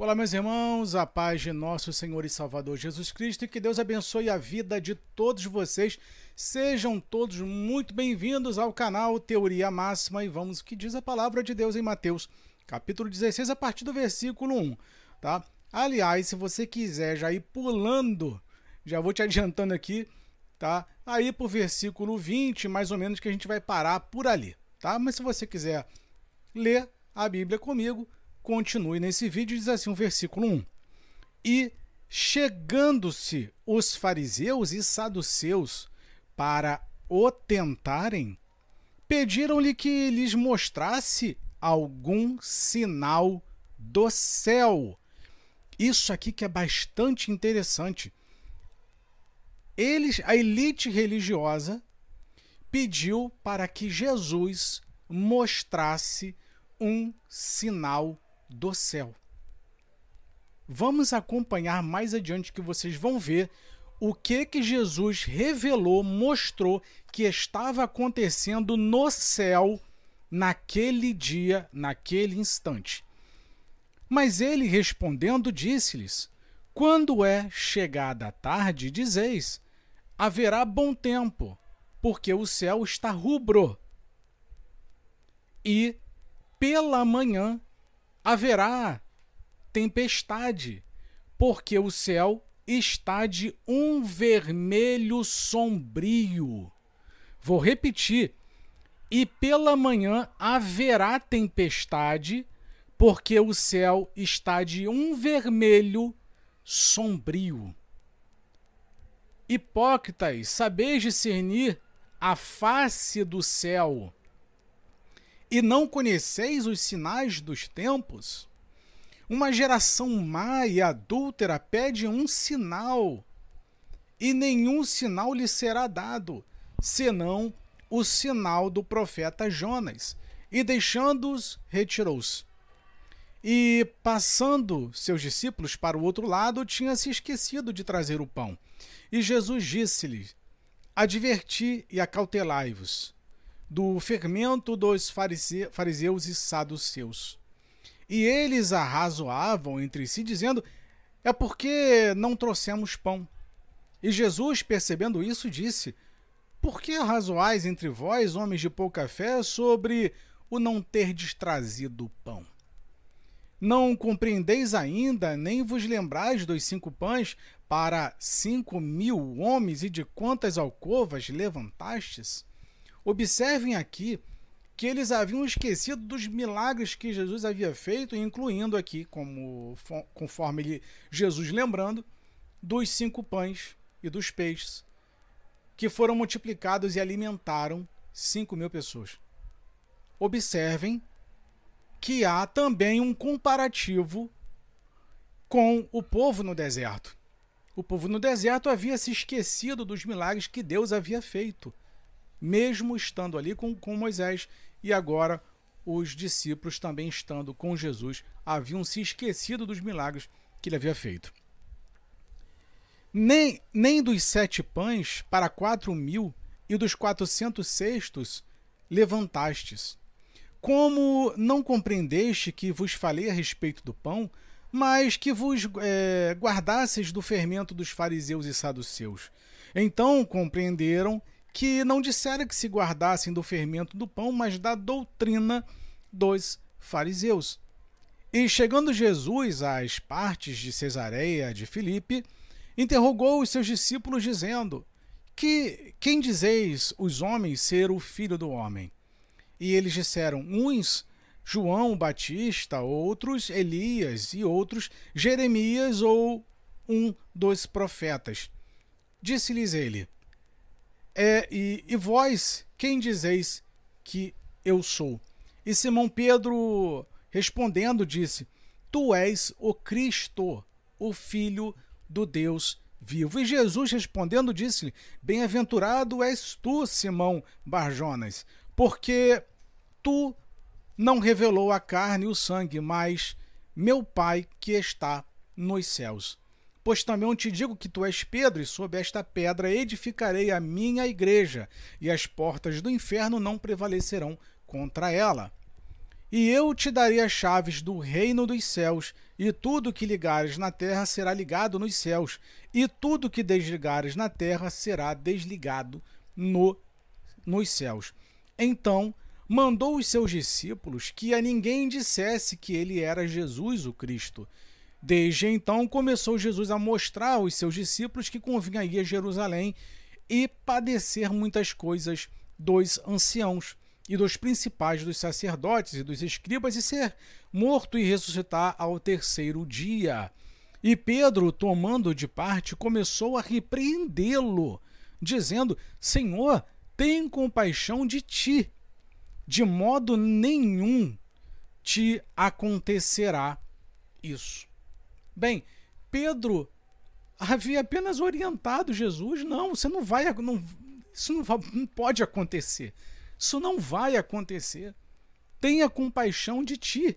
Olá, meus irmãos, a paz de nosso Senhor e Salvador Jesus Cristo e que Deus abençoe a vida de todos vocês. Sejam todos muito bem-vindos ao canal Teoria Máxima e vamos o que diz a palavra de Deus em Mateus, capítulo 16, a partir do versículo 1, tá? Aliás, se você quiser já ir pulando, já vou te adiantando aqui, tá? Aí pro versículo 20, mais ou menos, que a gente vai parar por ali, tá? Mas se você quiser ler a Bíblia comigo, continue nesse vídeo, diz assim o versículo 1. E chegando-se os fariseus e saduceus para o tentarem, pediram-lhe que lhes mostrasse algum sinal do céu. Isso aqui que é bastante interessante. Eles, a elite religiosa pediu para que Jesus mostrasse um sinal do céu. Vamos acompanhar mais adiante que vocês vão ver o que que Jesus revelou, mostrou que estava acontecendo no céu naquele dia, naquele instante. Mas ele respondendo disse-lhes: Quando é chegada a tarde, dizeis: haverá bom tempo, porque o céu está rubro. E pela manhã haverá tempestade, porque o céu está de um vermelho sombrio. Vou repetir. E pela manhã haverá tempestade, porque o céu está de um vermelho sombrio. Hipócritas, sabeis discernir a face do céu e não conheceis os sinais dos tempos? Uma geração má e adúltera pede um sinal, e nenhum sinal lhe será dado, senão o sinal do profeta Jonas. E deixando-os, retirou-se. E passando seus discípulos para o outro lado, tinha se esquecido de trazer o pão. E Jesus disse-lhes: Adverti e acautelai-vos do fermento dos fariseus e saduceus. E eles arrazoavam entre si, dizendo: É porque não trouxemos pão. E Jesus, percebendo isso, disse: Por que arrazoais entre vós, homens de pouca fé, sobre o não ter trazido pão? Não compreendeis ainda, nem vos lembrais dos cinco pães para cinco mil homens e de quantas alcovas levantastes? Observem aqui que eles haviam esquecido dos milagres que Jesus havia feito, incluindo aqui, como conforme ele, Jesus lembrando, dos cinco pães e dos peixes, que foram multiplicados e alimentaram cinco mil pessoas. Observem que há também um comparativo com o povo no deserto. O povo no deserto havia se esquecido dos milagres que Deus havia feito mesmo estando ali com, com Moisés, e agora os discípulos também estando com Jesus haviam se esquecido dos milagres que ele havia feito. Nem, nem dos sete pães para quatro mil e dos quatrocentos cestos levantastes. Como não compreendeste que vos falei a respeito do pão, mas que vos é, guardasseis do fermento dos fariseus e saduceus. Então compreenderam que não disseram que se guardassem do fermento do pão, mas da doutrina dos fariseus. E chegando Jesus às partes de Cesareia de Filipe, interrogou os seus discípulos, dizendo: Que quem dizeis os homens ser o filho do homem? E eles disseram: Uns João Batista, outros Elias e outros Jeremias ou um dos profetas. Disse-lhes ele: é, e, e vós, quem dizeis que eu sou? E Simão Pedro, respondendo, disse: Tu és o Cristo, o Filho do Deus vivo. E Jesus respondendo disse-lhe: Bem-aventurado és tu, Simão Barjonas, porque tu não revelou a carne e o sangue, mas meu Pai que está nos céus. Pois também te digo que tu és Pedro, e sob esta pedra edificarei a minha igreja, e as portas do inferno não prevalecerão contra ela. E eu te darei as chaves do reino dos céus, e tudo que ligares na terra será ligado nos céus, e tudo que desligares na terra será desligado no, nos céus. Então mandou os seus discípulos que a ninguém dissesse que ele era Jesus o Cristo. Desde então começou Jesus a mostrar aos seus discípulos que convinha ir a Jerusalém e padecer muitas coisas dos anciãos e dos principais dos sacerdotes e dos escribas e ser morto e ressuscitar ao terceiro dia. E Pedro, tomando de parte, começou a repreendê-lo, dizendo: Senhor, tem compaixão de ti. De modo nenhum te acontecerá isso. Bem, Pedro havia apenas orientado Jesus: não, você não vai, não, isso não, vai, não pode acontecer. Isso não vai acontecer. Tenha compaixão de ti.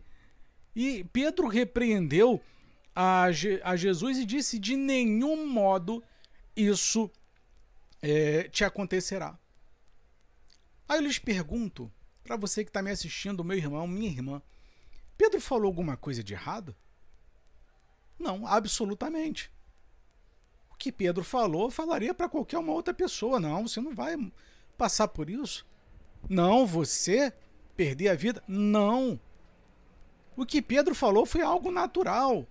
E Pedro repreendeu a, a Jesus e disse: de nenhum modo isso é, te acontecerá. Aí eu lhes pergunto, para você que está me assistindo, meu irmão, minha irmã, Pedro falou alguma coisa de errado? Não, absolutamente. O que Pedro falou, falaria para qualquer uma outra pessoa. Não, você não vai passar por isso. Não, você perder a vida. Não. O que Pedro falou foi algo natural.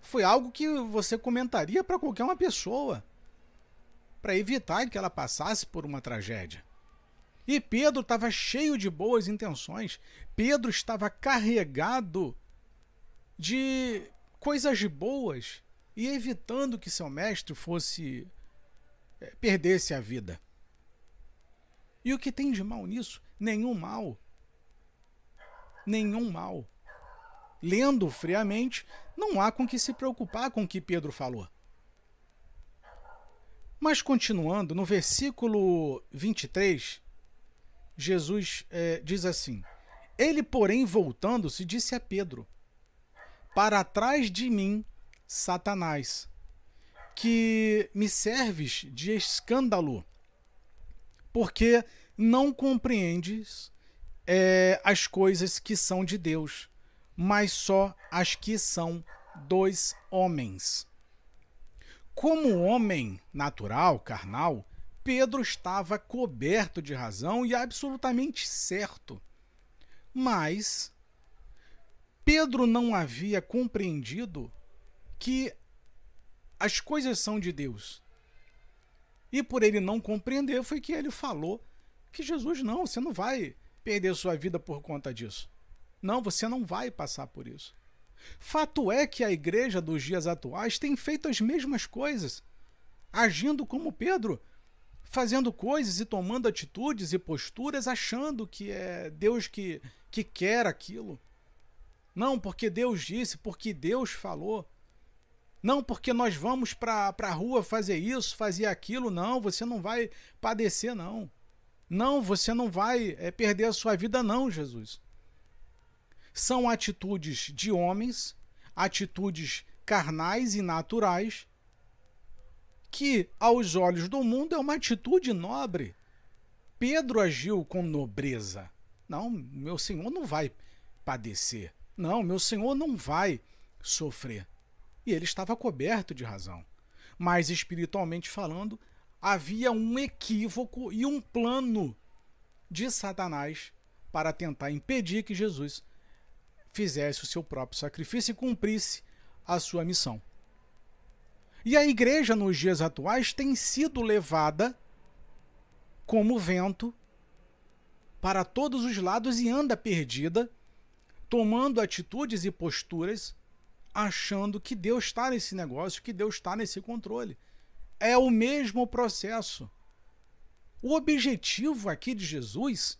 Foi algo que você comentaria para qualquer uma pessoa, para evitar que ela passasse por uma tragédia. E Pedro estava cheio de boas intenções. Pedro estava carregado de coisas boas e evitando que seu mestre fosse é, perdesse a vida. E o que tem de mal nisso? Nenhum mal. Nenhum mal. Lendo friamente, não há com que se preocupar com o que Pedro falou. Mas continuando, no versículo 23, Jesus é, diz assim: Ele, porém, voltando-se, disse a Pedro: para trás de mim, Satanás, que me serves de escândalo, porque não compreendes é, as coisas que são de Deus, mas só as que são dos homens. Como homem natural, carnal, Pedro estava coberto de razão e absolutamente certo. Mas Pedro não havia compreendido que as coisas são de Deus. E por ele não compreender, foi que ele falou que Jesus não, você não vai perder sua vida por conta disso. Não, você não vai passar por isso. Fato é que a igreja dos dias atuais tem feito as mesmas coisas, agindo como Pedro, fazendo coisas e tomando atitudes e posturas, achando que é Deus que, que quer aquilo. Não, porque Deus disse, porque Deus falou. Não, porque nós vamos para a rua fazer isso, fazer aquilo. Não, você não vai padecer, não. Não, você não vai é, perder a sua vida, não, Jesus. São atitudes de homens, atitudes carnais e naturais, que, aos olhos do mundo, é uma atitude nobre. Pedro agiu com nobreza. Não, meu Senhor não vai padecer. Não, meu senhor não vai sofrer. E ele estava coberto de razão. Mas espiritualmente falando, havia um equívoco e um plano de Satanás para tentar impedir que Jesus fizesse o seu próprio sacrifício e cumprisse a sua missão. E a igreja nos dias atuais tem sido levada como vento para todos os lados e anda perdida tomando atitudes e posturas, achando que Deus está nesse negócio, que Deus está nesse controle. É o mesmo processo. O objetivo aqui de Jesus,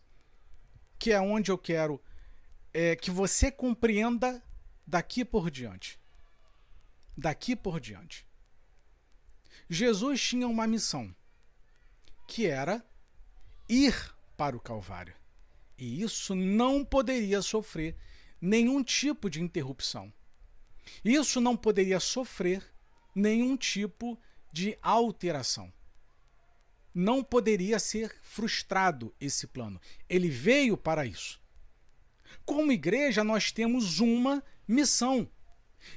que é onde eu quero é, que você compreenda daqui por diante. Daqui por diante. Jesus tinha uma missão, que era ir para o Calvário. E isso não poderia sofrer nenhum tipo de interrupção. Isso não poderia sofrer nenhum tipo de alteração. Não poderia ser frustrado esse plano. Ele veio para isso. Como igreja, nós temos uma missão.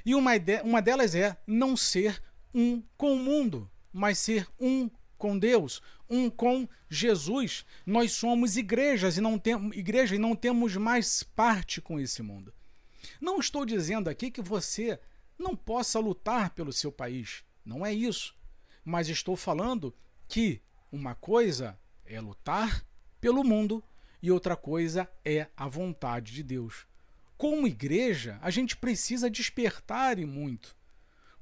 E uma, uma delas é não ser um com o mundo, mas ser um com Deus, um com Jesus. Nós somos igrejas e não temos igreja e não temos mais parte com esse mundo. Não estou dizendo aqui que você não possa lutar pelo seu país. Não é isso. Mas estou falando que uma coisa é lutar pelo mundo e outra coisa é a vontade de Deus. Como igreja, a gente precisa despertar e muito.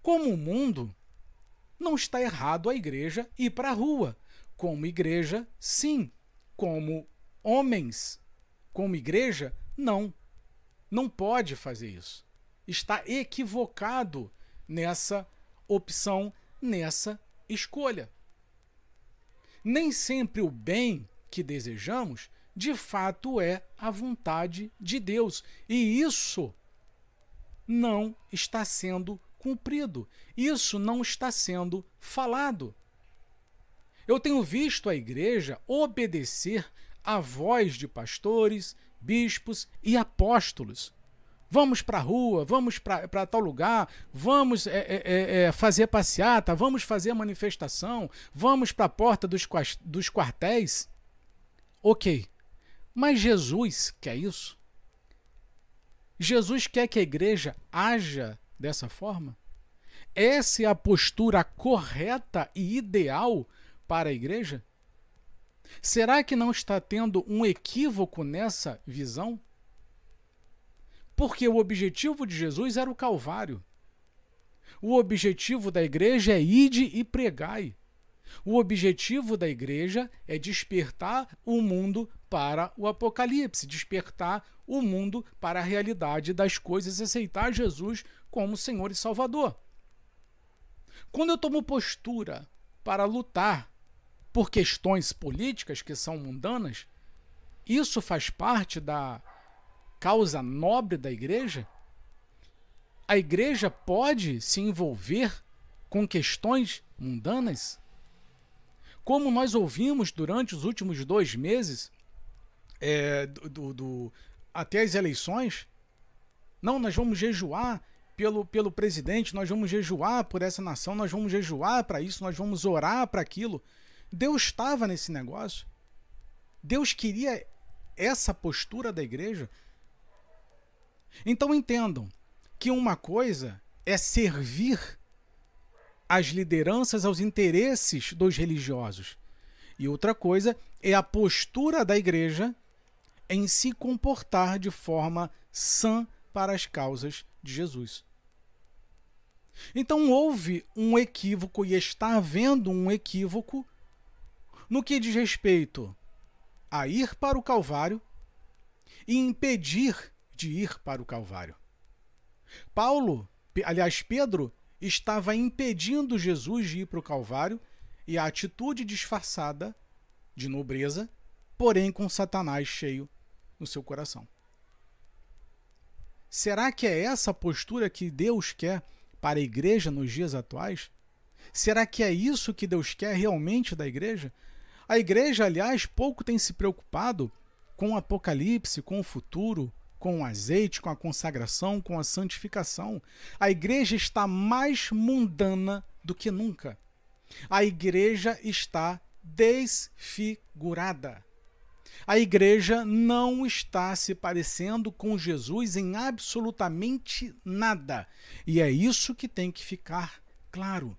Como o mundo, não está errado a igreja ir para a rua. Como igreja, sim. Como homens, como igreja, não. Não pode fazer isso. Está equivocado nessa opção, nessa escolha. Nem sempre o bem que desejamos de fato é a vontade de Deus. E isso não está sendo cumprido. Isso não está sendo falado. Eu tenho visto a igreja obedecer à voz de pastores, bispos e apóstolos. Vamos para a rua, vamos para tal lugar, vamos é, é, é, fazer passeata, vamos fazer manifestação, vamos para a porta dos, dos quartéis. Ok, mas Jesus quer isso? Jesus quer que a igreja haja dessa forma? Essa é a postura correta e ideal para a igreja? Será que não está tendo um equívoco nessa visão? Porque o objetivo de Jesus era o Calvário. O objetivo da igreja é ide e pregai. O objetivo da igreja é despertar o mundo para o Apocalipse, despertar o mundo para a realidade das coisas aceitar Jesus como Senhor e Salvador. Quando eu tomo postura para lutar por questões políticas que são mundanas, isso faz parte da causa nobre da igreja? A igreja pode se envolver com questões mundanas? Como nós ouvimos durante os últimos dois meses, é, do, do, até as eleições, não, nós vamos jejuar pelo, pelo presidente, nós vamos jejuar por essa nação, nós vamos jejuar para isso, nós vamos orar para aquilo. Deus estava nesse negócio. Deus queria essa postura da igreja. Então entendam que uma coisa é servir às lideranças, aos interesses dos religiosos. E outra coisa é a postura da igreja em se comportar de forma sã para as causas de Jesus. Então houve um equívoco e está havendo um equívoco no que diz respeito a ir para o Calvário e impedir de ir para o Calvário. Paulo, aliás, Pedro, estava impedindo Jesus de ir para o Calvário e a atitude disfarçada de nobreza, porém com Satanás cheio no seu coração. Será que é essa postura que Deus quer para a igreja nos dias atuais? Será que é isso que Deus quer realmente da igreja? A igreja, aliás, pouco tem se preocupado com o Apocalipse, com o futuro, com o azeite, com a consagração, com a santificação. A igreja está mais mundana do que nunca. A igreja está desfigurada. A igreja não está se parecendo com Jesus em absolutamente nada. E é isso que tem que ficar claro.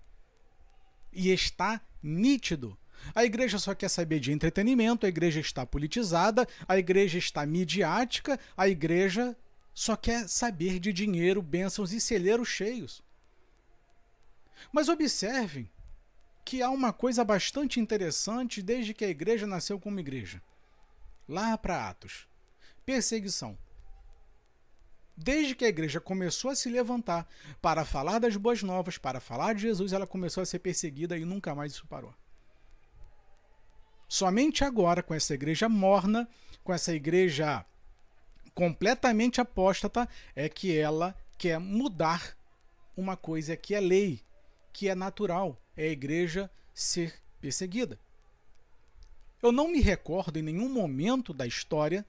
E está nítido. A igreja só quer saber de entretenimento, a igreja está politizada, a igreja está midiática, a igreja só quer saber de dinheiro, bênçãos e celeiros cheios. Mas observem que há uma coisa bastante interessante desde que a igreja nasceu como igreja lá para Atos. Perseguição. Desde que a igreja começou a se levantar para falar das boas novas, para falar de Jesus, ela começou a ser perseguida e nunca mais isso parou. Somente agora, com essa igreja morna, com essa igreja completamente apóstata, é que ela quer mudar uma coisa que é lei, que é natural, é a igreja ser perseguida. Eu não me recordo em nenhum momento da história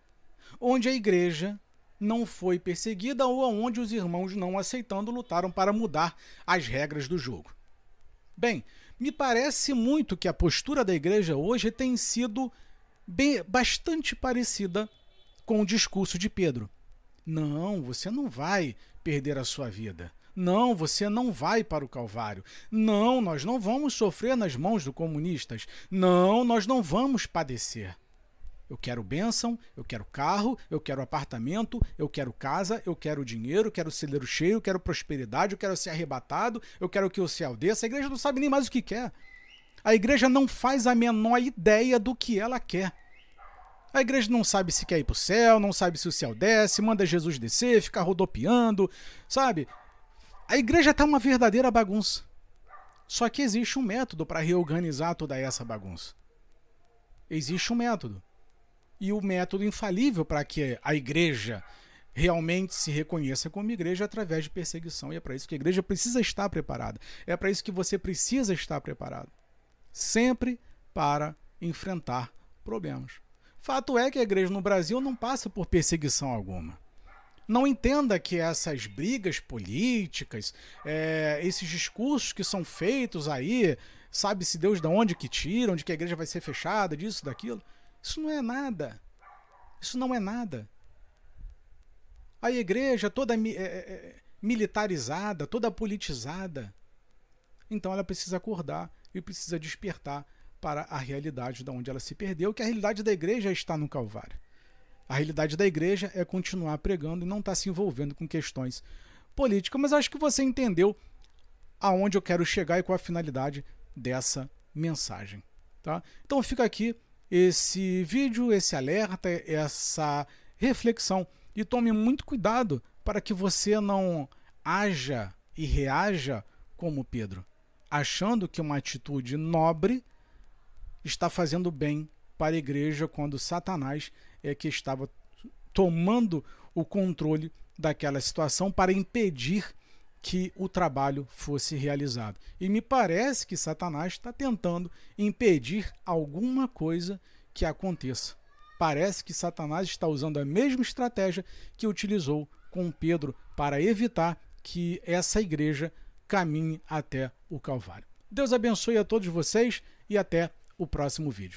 onde a igreja não foi perseguida ou aonde os irmãos não aceitando lutaram para mudar as regras do jogo. Bem, me parece muito que a postura da igreja hoje tem sido bem, bastante parecida com o discurso de Pedro. Não, você não vai perder a sua vida. Não, você não vai para o Calvário. Não, nós não vamos sofrer nas mãos dos comunistas. Não, nós não vamos padecer. Eu quero bênção, eu quero carro, eu quero apartamento, eu quero casa, eu quero dinheiro, eu quero celeiro cheio, eu quero prosperidade, eu quero ser arrebatado, eu quero que o céu desça. A igreja não sabe nem mais o que quer. A igreja não faz a menor ideia do que ela quer. A igreja não sabe se quer ir para o céu, não sabe se o céu desce, manda Jesus descer, fica rodopiando, sabe? A igreja está uma verdadeira bagunça. Só que existe um método para reorganizar toda essa bagunça. Existe um método e o método infalível para que a igreja realmente se reconheça como igreja é através de perseguição. E é para isso que a igreja precisa estar preparada. É para isso que você precisa estar preparado. Sempre para enfrentar problemas. Fato é que a igreja no Brasil não passa por perseguição alguma. Não entenda que essas brigas políticas, é, esses discursos que são feitos aí, sabe-se Deus de onde que tiram, de que a igreja vai ser fechada, disso, daquilo. Isso não é nada. Isso não é nada. A igreja toda é, é, é, militarizada, toda politizada. Então ela precisa acordar e precisa despertar para a realidade de onde ela se perdeu, que a realidade da igreja está no Calvário. A realidade da igreja é continuar pregando e não estar tá se envolvendo com questões políticas. Mas acho que você entendeu aonde eu quero chegar e qual a finalidade dessa mensagem. Tá? Então fica aqui esse vídeo, esse alerta, essa reflexão. E tome muito cuidado para que você não haja e reaja como Pedro, achando que uma atitude nobre está fazendo bem para a igreja quando Satanás é que estava tomando o controle daquela situação para impedir que o trabalho fosse realizado. E me parece que Satanás está tentando impedir alguma coisa que aconteça. Parece que Satanás está usando a mesma estratégia que utilizou com Pedro para evitar que essa igreja caminhe até o Calvário. Deus abençoe a todos vocês e até o próximo vídeo.